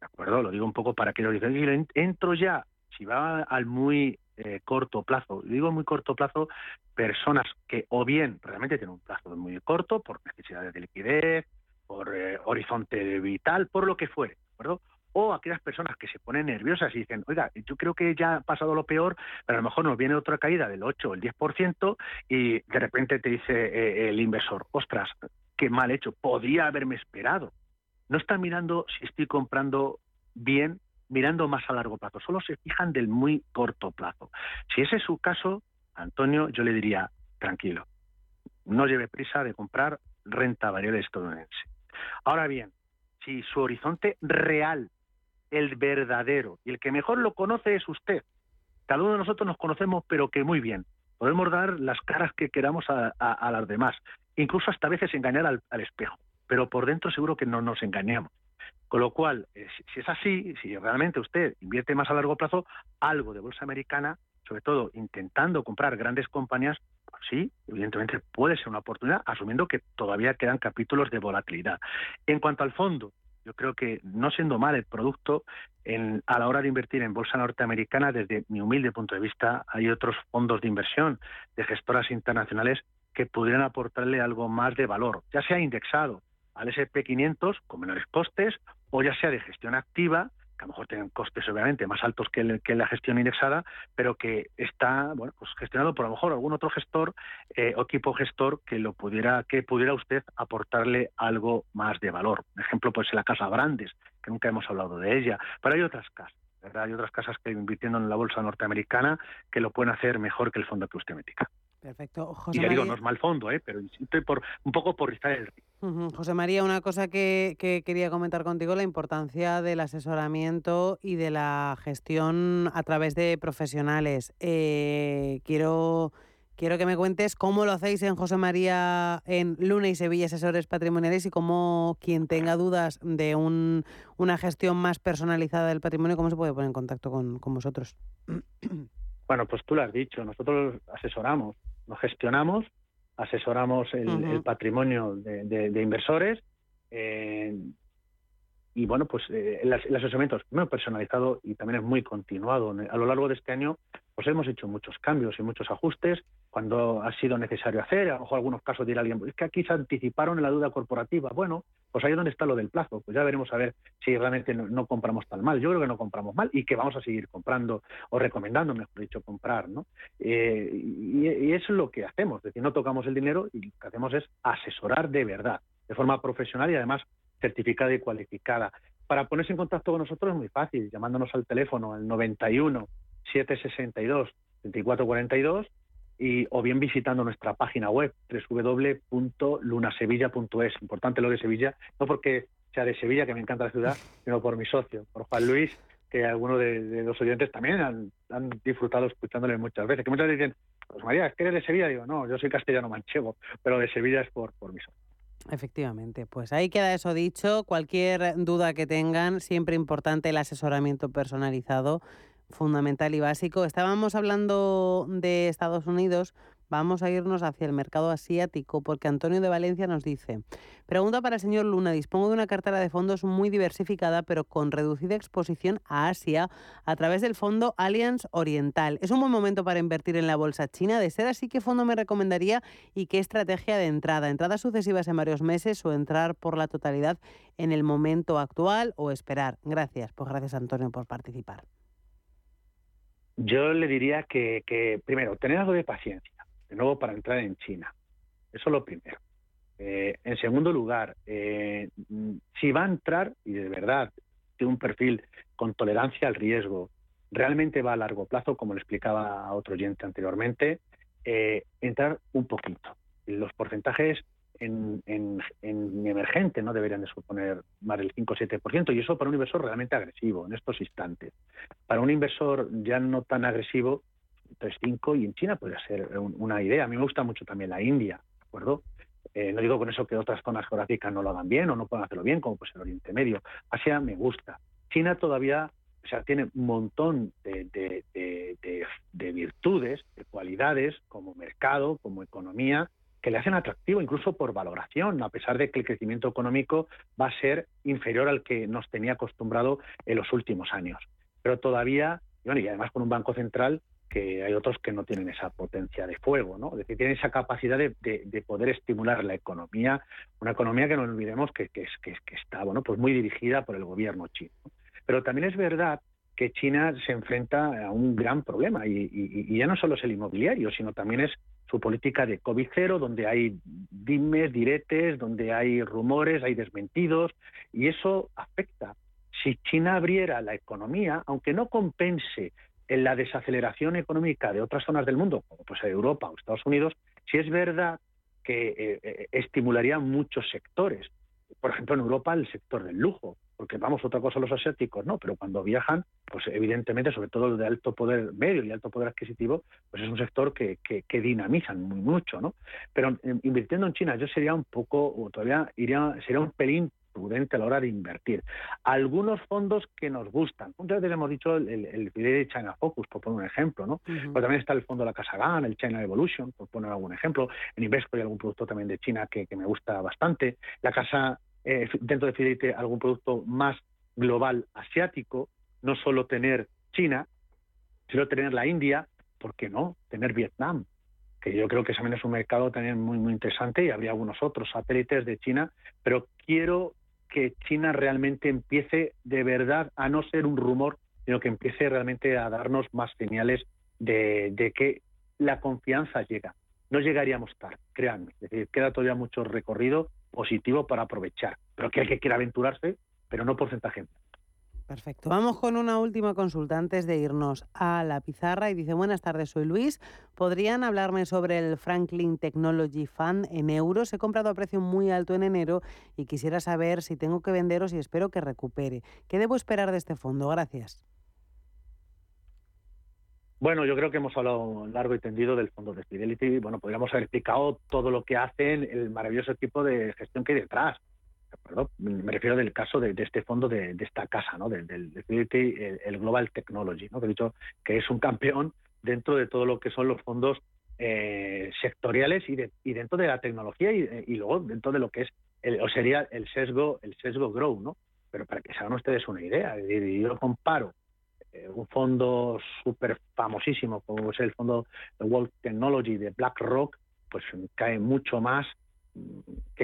¿De acuerdo? Lo digo un poco para que lo digan. Entro ya, si va al muy eh, corto plazo, digo muy corto plazo, personas que o bien realmente tienen un plazo muy corto por necesidades de liquidez, por eh, horizonte vital, por lo que fuere, ¿de acuerdo? O aquellas personas que se ponen nerviosas y dicen, oiga, yo creo que ya ha pasado lo peor, pero a lo mejor nos viene otra caída del 8 o el 10% y de repente te dice eh, el inversor, ostras, qué mal hecho, podría haberme esperado. No está mirando si estoy comprando bien, mirando más a largo plazo, solo se fijan del muy corto plazo. Si ese es su caso, Antonio, yo le diría, tranquilo, no lleve prisa de comprar renta variable estadounidense. Ahora bien, si su horizonte real, el verdadero, y el que mejor lo conoce es usted, cada uno de nosotros nos conocemos, pero que muy bien. Podemos dar las caras que queramos a, las demás, incluso hasta veces engañar al, espejo, pero por dentro seguro que no nos engañamos. Con lo cual, eh, si es así, si realmente usted invierte más a largo plazo, algo de bolsa americana, sobre todo intentando comprar grandes compañías, sí, evidentemente puede ser una oportunidad, asumiendo que todavía quedan capítulos de volatilidad. En cuanto al fondo, yo creo que no siendo mal el producto, a la hora de invertir en bolsa norteamericana, desde mi humilde punto de vista, hay otros fondos de inversión de gestoras internacionales que pudieran aportarle algo más de valor, ya sea indexado al SP500 con menores costes o ya sea de gestión activa a lo mejor tienen costes obviamente más altos que, la gestión indexada, pero que está bueno, pues gestionado por a lo mejor algún otro gestor eh, o equipo gestor que lo pudiera que pudiera usted aportarle algo más de valor. Por ejemplo, pues la casa Brandes, que nunca hemos hablado de ella, pero hay otras casas. ¿verdad? Hay otras casas que invirtiendo en la bolsa norteamericana que lo pueden hacer mejor que el fondo que usted me diga. Perfecto. José y ya digo, no es mal fondo, ¿eh? pero insisto por, un poco por rizar el río. José María, una cosa que, quería comentar contigo, la importancia del asesoramiento y de la gestión a través de profesionales. Eh, quiero, quiero que me cuentes cómo lo hacéis en José María, en Luna y Sevilla Asesores Patrimoniales y cómo quien tenga dudas de un, una gestión más personalizada del patrimonio, cómo se puede poner en contacto con, con vosotros. Bueno, pues tú lo has dicho, nosotros asesoramos nos gestionamos, asesoramos el, patrimonio de, inversores eh, y bueno, pues eh, el, asesoramiento es muy personalizado y también es muy continuado. A lo largo de este año pues hemos hecho muchos cambios y muchos ajustes cuando ha sido necesario hacer. A lo mejor algunos casos dirá alguien, es que aquí se anticiparon en la duda corporativa. Bueno, pues ahí es donde está lo del plazo. Pues ya veremos a ver si realmente no, compramos tan mal. Yo creo que no compramos mal y que vamos a seguir comprando o recomendando, mejor dicho, comprar. ¿no? Eh, y, es lo que hacemos. Es decir, no tocamos el dinero y lo que hacemos es asesorar de verdad, de forma profesional y además certificada y cualificada. Para ponerse en contacto con nosotros es muy fácil, llamándonos al teléfono al 91 762 2442 y, o bien visitando nuestra página web www.lunasevilla.es. Importante lo de Sevilla, no porque sea de Sevilla, que me encanta la ciudad, sino por mi socio, por Juan Luis, que algunos de, los oyentes también han, disfrutado escuchándole muchas veces. Que muchas veces dicen, pues María, ¿es que eres de Sevilla? Digo, no, yo soy castellano manchego, pero de Sevilla es por, por mi socio. Efectivamente, pues ahí queda eso dicho. Cualquier duda que tengan, siempre importante el asesoramiento personalizado fundamental y básico. Estábamos hablando de Estados Unidos, vamos a irnos hacia el mercado asiático porque Antonio de Valencia nos dice, pregunta para el señor Luna, dispongo de una cartera de fondos muy diversificada pero con reducida exposición a Asia a través del fondo Allianz Oriental. ¿Es un buen momento para invertir en la bolsa china? De ser así, ¿qué fondo me recomendaría y qué estrategia de entrada? ¿Entradas sucesivas en varios meses o entrar por la totalidad en el momento actual o esperar? Gracias, pues gracias Antonio por participar. Yo le diría que, primero, tener algo de paciencia, de nuevo para entrar en China. Eso es lo primero. Eh, en segundo lugar, eh, si va a entrar, y de verdad tiene un perfil con tolerancia al riesgo, realmente va a largo plazo, como le explicaba a otro oyente anteriormente, eh, entrar un poquito. Los porcentajes en, emergente no deberían de suponer más del 5 o 7%, y eso para un inversor realmente agresivo en estos instantes. Para un inversor ya no tan agresivo, 3,5 y en China podría ser una idea. A mí me gusta mucho también la India, ¿de acuerdo? Eh, no digo con eso que otras zonas geográficas no lo hagan bien o no puedan hacerlo bien, como pues el Oriente Medio. Asia me gusta. China todavía o sea, tiene un montón de, de, virtudes, de cualidades como mercado, como economía, que le hacen atractivo incluso por valoración, a pesar de que el crecimiento económico va a ser inferior al que nos tenía acostumbrado en los últimos años. Pero todavía, y, bueno, y además con un banco central que hay otros que no tienen esa potencia de fuego, ¿no? Es decir, tienen esa capacidad de, poder estimular la economía, una economía que no olvidemos que, que, que, está, bueno, pues muy dirigida por el gobierno chino. Pero también es verdad que China se enfrenta a un gran problema y, ya no solo es el inmobiliario, sino también es su política de COVID cero, donde hay dimes, diretes, donde hay rumores, hay desmentidos y eso afecta. Si China abriera la economía, aunque no compense en la desaceleración económica de otras zonas del mundo, como pues Europa o Estados Unidos, sí es verdad que eh, eh, estimularía muchos sectores. Por ejemplo, en Europa el sector del lujo, porque vamos, otra cosa los asiáticos, no, pero cuando viajan, pues evidentemente, sobre todo el de alto poder medio y alto poder adquisitivo, pues es un sector que, que, que dinamizan muy mucho, ¿no? Pero invirtiendo en China yo sería un poco, o todavía iría, sería un pelín prudente a la hora de invertir. Algunos fondos que nos gustan. Muchas veces hemos dicho el, el, de China Focus, por poner un ejemplo, ¿no? Pero también está el fondo de la Casa GAN, el China Evolution, por poner algún ejemplo. En Invesco hay algún producto también de China que, me gusta bastante. La Casa, eh, dentro de Fidelity, algún producto más global asiático, no solo tener China, sino tener la India, ¿por qué no? Tener Vietnam, que yo creo que también es un mercado también muy muy interesante y habría algunos otros satélites de China, pero quiero que China realmente empiece de verdad a no ser un rumor, sino que empiece realmente a darnos más señales de, que la confianza llega. No llegaríamos tarde, créanme. Es decir, queda todavía mucho recorrido positivo para aprovechar, pero que hay que quiera aventurarse, pero no porcentaje. Perfecto. Vamos con una última consulta antes de irnos a la pizarra. Y dice, buenas tardes, soy Luis. ¿Podrían hablarme sobre el Franklin Technology Fund en euros? He comprado a precio muy alto en enero y quisiera saber si tengo que venderos y espero que recupere. ¿Qué debo esperar de este fondo? Gracias. Bueno, yo creo que hemos hablado largo y tendido del fondo de Fidelity. Bueno, podríamos haber explicado todo lo que hacen, el maravilloso equipo de gestión que hay detrás me refiero del caso de, este fondo de, esta casa, ¿no? del, el, Global Technology, ¿no? que he dicho que es un campeón dentro de todo lo que son los fondos eh, sectoriales y, dentro de la tecnología y, luego dentro de lo que es el, o sería el sesgo el sesgo grow, ¿no? Pero para que se hagan ustedes una idea, yo comparo eh, un fondo súper famosísimo como es el fondo de World Technology de BlackRock, pues cae mucho más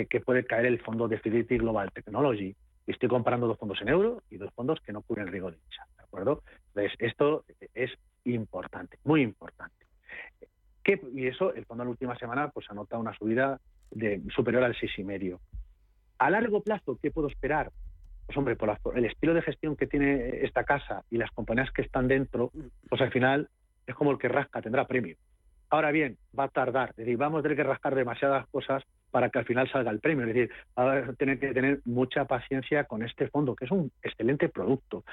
que, puede caer el fondo de Fidelity Global Technology. Estoy comparando dos fondos en euro y dos fondos que no cubren el riesgo de dicha. ¿De acuerdo? Entonces, esto es importante, muy importante. y eso, el fondo en la última semana, pues anota una subida de superior al 6,5. A largo plazo, ¿qué puedo esperar? Pues hombre, por, el estilo de gestión que tiene esta casa y las compañías que están dentro, pues al final es como el que rasca, tendrá premio. Ahora bien, va a tardar, es decir, vamos a tener que rascar demasiadas cosas para que al final salga el premio. Es decir, va a tener que tener mucha paciencia con este fondo, que es un excelente producto.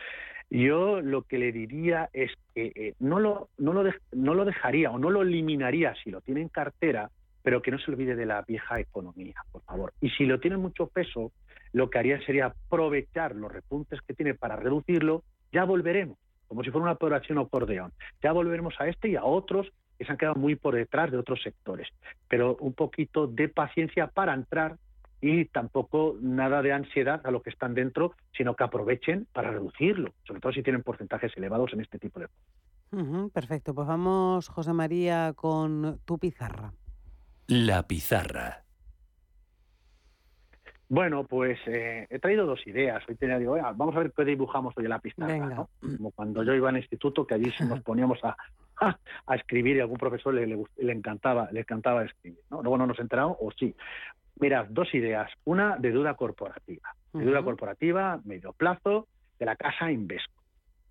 Yo lo que le diría es que eh, no, lo, no, lo no lo dejaría o no lo eliminaría si lo tiene en cartera, pero que no se olvide de la vieja economía, por favor. Y si lo tiene mucho peso, lo que haría sería aprovechar los repuntes que tiene para reducirlo, ya volveremos, como si fuera una operación acordeón. Ya volveremos a este y a otros que se han quedado muy por detrás de otros sectores. Pero un poquito de paciencia para entrar y tampoco nada de ansiedad a lo que están dentro, sino que aprovechen para reducirlo, sobre todo si tienen porcentajes elevados en este tipo de cosas. perfecto, pues vamos, José María, con tu pizarra. La pizarra. Bueno, pues eh, he traído dos ideas. Hoy tenía, digo, vamos a ver qué dibujamos hoy en la pizarra. Como cuando yo iba al instituto, que allí nos poníamos a, a escribir y a algún profesor le, le, encantaba le encantaba escribir. ¿no? Luego no nos enteramos, o sí. Mira, dos ideas. Una de deuda corporativa. De deuda corporativa, medio plazo, de la casa Invesco.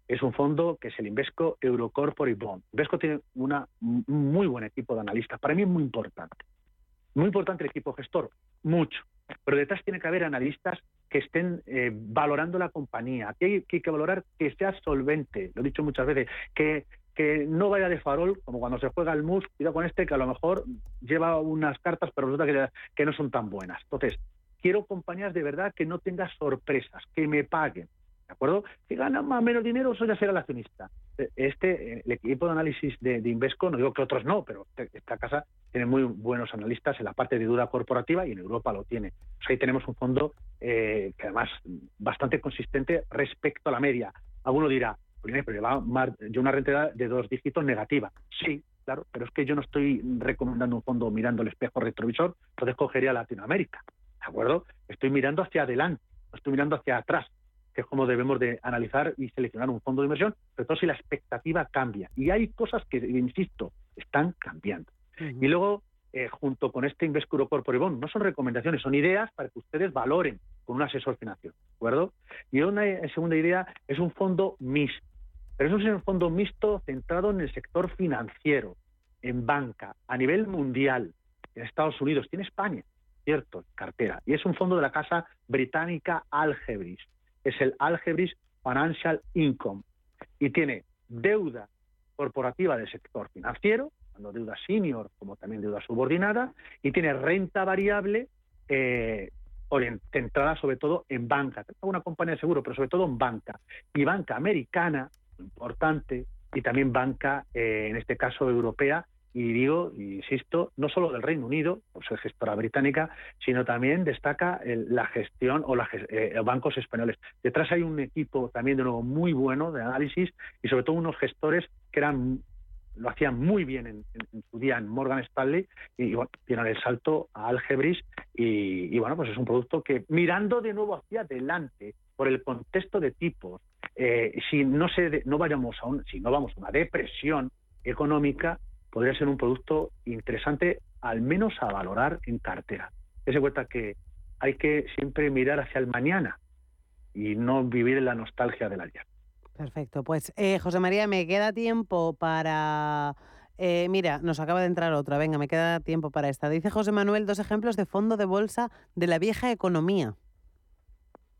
Es un fondo que es el Invesco Eurocorporate Bond. Invesco tiene una, un muy buen equipo de analistas. Para mí es muy importante. Muy importante el equipo gestor, mucho. Pero detrás tiene que haber analistas que estén eh, valorando la compañía. Aquí hay, que valorar que sea solvente, lo he dicho muchas veces, que, que no vaya de farol, como cuando se juega el mus, cuidado con este que a lo mejor lleva unas cartas, pero resulta que, que no son tan buenas. Entonces, quiero compañías de verdad que no tengan sorpresas, que me paguen, ¿De acuerdo? Si gana más o menos dinero, eso ya será el accionista. Eh, este, el equipo de análisis de, Invesco, no digo que otros no, pero este, esta casa tiene muy buenos analistas en la parte de duda corporativa y en Europa lo tiene. ahí tenemos un fondo eh, que además bastante consistente respecto a la media. Alguno dirá, pero lleva yo una rentabilidad de dos dígitos negativa. Sí, claro, pero es que yo no estoy recomendando un fondo mirando el espejo retrovisor, entonces cogería Latinoamérica. ¿De acuerdo? Estoy mirando hacia adelante, no estoy mirando hacia atrás que es como debemos de analizar y seleccionar un fondo de inversión, sobre todo si la expectativa cambia. Y hay cosas que, insisto, están cambiando. Y luego, eh, junto con este Invescuro Corporate Bond, no son recomendaciones, son ideas para que ustedes valoren con un asesor financiero, ¿de acuerdo? Y una eh, segunda idea es un fondo mixto, pero eso es un fondo mixto centrado en el sector financiero, en banca, a nivel mundial, en Estados Unidos, tiene España, cierto, cartera, y es un fondo de la casa británica Algebris. Es el Algebris Financial Income y tiene deuda corporativa del sector financiero, tanto deuda senior como también deuda subordinada, y tiene renta variable eh, centrada sobre todo en banca, una compañía de seguro, pero sobre todo en banca, y banca americana, importante, y también banca, eh, en este caso europea, y digo, insisto, no solo del Reino Unido, por ser gestora británica, sino también destaca la gestión o los eh, bancos españoles. Detrás hay un equipo también de nuevo muy bueno de análisis y sobre todo unos gestores que eran lo hacían muy bien en, su día en Morgan Stanley y, el salto a Algebris y, bueno, pues es un producto que mirando de nuevo hacia adelante por el contexto de tipos, eh, si no se no vayamos a un, si no vamos a una depresión económica, podría ser un producto interesante, al menos a valorar en cartera. Dese cuenta que hay que siempre mirar hacia el mañana y no vivir en la nostalgia del ayer. Perfecto. Pues eh, José María, me queda tiempo para... Eh, mira, nos acaba de entrar otra. Venga, me queda tiempo para esta. Dice José Manuel dos ejemplos de fondo de bolsa de la vieja economía.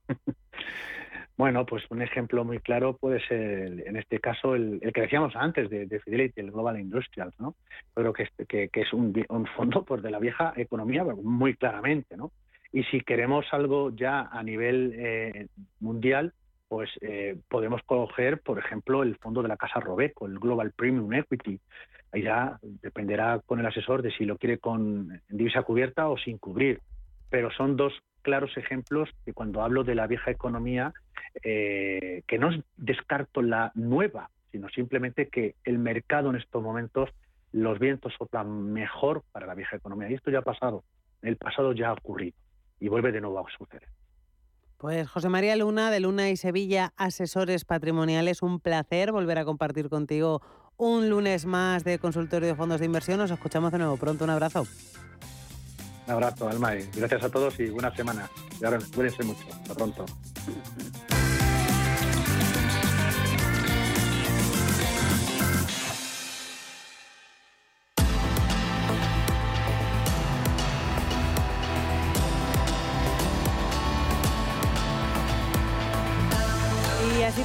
Bueno, pues un ejemplo muy claro puede ser, en este caso, el, que decíamos antes de, Fidelity, el Global Industrials, ¿no? Creo que, que, que es un, fondo pues, de la vieja economía, muy claramente, ¿no? Y si queremos algo ya a nivel eh, mundial, pues eh, podemos coger, por ejemplo, el fondo de la casa Robeco, el Global Premium Equity. Ahí ya dependerá con el asesor de si lo quiere con divisa cubierta o sin cubrir. Pero son dos claros ejemplos que cuando hablo de la vieja economía, eh, que no descarto la nueva, sino simplemente que el mercado en estos momentos, los vientos soplan mejor para la vieja economía. Y esto ya ha pasado, el pasado ya ha ocurrido y vuelve de nuevo a suceder. Pues José María Luna, de Luna y Sevilla, asesores patrimoniales, un placer volver a compartir contigo un lunes más de consultorio de fondos de inversión. Nos escuchamos de nuevo pronto. Un abrazo. Un abrazo, Alma, gracias a todos y buena semana. Y ahora cuídense mucho. Hasta pronto.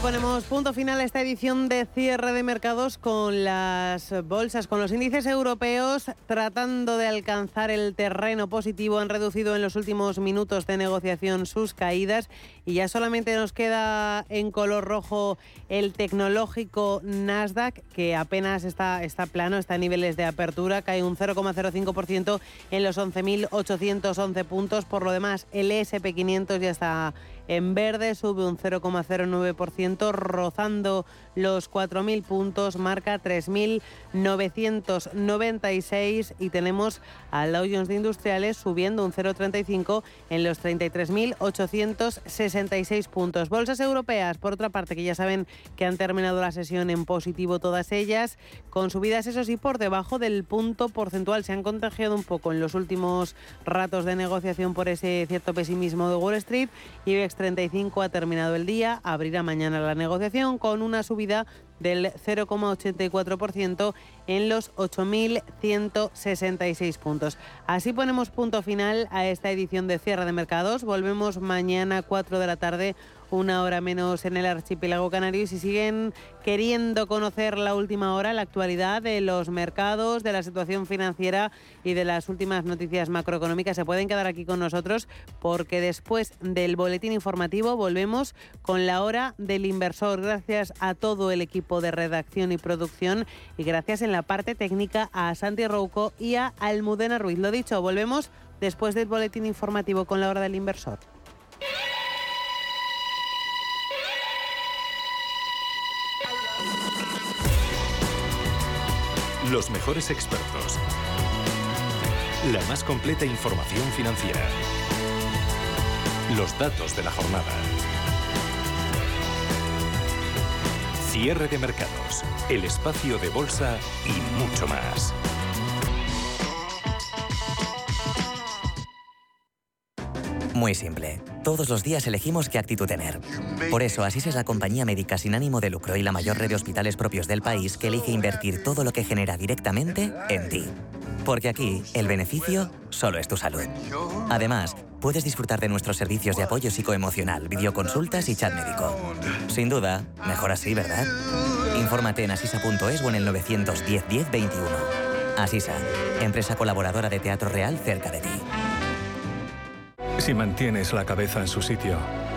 Ponemos punto final a esta edición de cierre de mercados con las bolsas, con los índices europeos tratando de alcanzar el terreno positivo. Han reducido en los últimos minutos de negociación sus caídas y ya solamente nos queda en color rojo el tecnológico Nasdaq que apenas está, está plano, está a niveles de apertura, cae un 0,05% en los 11.811 puntos. Por lo demás, el SP500 ya está en verde, sube un 0,09%, rozando los 4.000 puntos, marca 3.996 y tenemos al Dow Jones de Industriales subiendo un 0,35 en los 33.866 puntos. Bolsas europeas, por otra parte, que ya saben que han terminado la sesión en positivo todas ellas, con subidas, eso sí, por debajo del punto porcentual. Se han contagiado un poco en los últimos ratos de negociación por ese cierto pesimismo de Wall Street. IBEX 35 ha terminado el día, abrirá mañana la negociación con una subida del 0,84% en los 8.166 puntos. Así ponemos punto final a esta edición de cierre de mercados. Volvemos mañana 4 de la tarde una hora menos en el archipiélago canario y si siguen queriendo conocer la última hora, la actualidad de los mercados, de la situación financiera y de las últimas noticias macroeconómicas, se pueden quedar aquí con nosotros porque después del boletín informativo volvemos con la hora del inversor. Gracias a todo el equipo de redacción y producción y gracias en la parte técnica a Santi Rouco y a Almudena Ruiz. Lo dicho, volvemos después del boletín informativo con la hora del inversor. Los mejores expertos. La más completa información financiera. Los datos de la jornada. Cierre de mercados. El espacio de bolsa y mucho más. Muy simple. Todos los días elegimos qué actitud tener. Por eso, Asís es la compañía médica sin ánimo de lucro y la mayor red de hospitales propios del país que elige invertir todo lo que genera directamente en ti. Porque aquí, el beneficio solo es tu salud. Además, puedes disfrutar de nuestros servicios de apoyo psicoemocional, videoconsultas y chat médico. Sin duda, mejor así, ¿verdad? Infórmate en asisa.es o en el 910 10 21. Asisa, empresa colaboradora de Teatro Real cerca de ti. Si mantienes la cabeza en su sitio,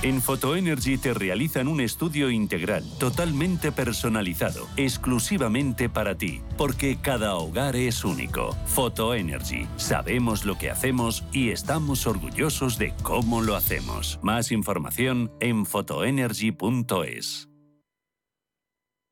En Photoenergy te realizan un estudio integral, totalmente personalizado, exclusivamente para ti, porque cada hogar es único. Photoenergy. Sabemos lo que hacemos y estamos orgullosos de cómo lo hacemos. Más información en photoenergy.es.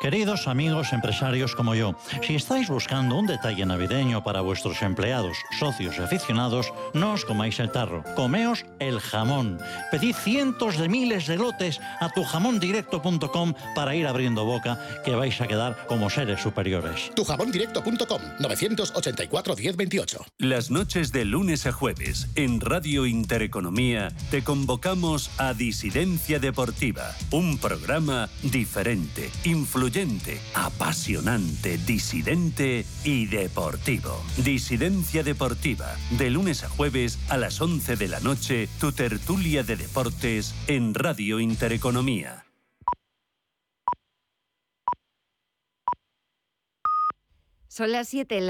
Queridos amigos empresarios como yo, si estáis buscando un detalle navideño para vuestros empleados, socios y aficionados, no os comáis el tarro, comeos el jamón. Pedid cientos de miles de lotes a tujamondirecto.com para ir abriendo boca que vais a quedar como seres superiores. Tujamondirecto.com 984 1028. Las noches de lunes a jueves en Radio Intereconomía te convocamos a Disidencia Deportiva, un programa diferente, apasionante, disidente y deportivo. Disidencia Deportiva, de lunes a jueves a las 11 de la noche, tu tertulia de deportes en Radio Intereconomía. Son las 7.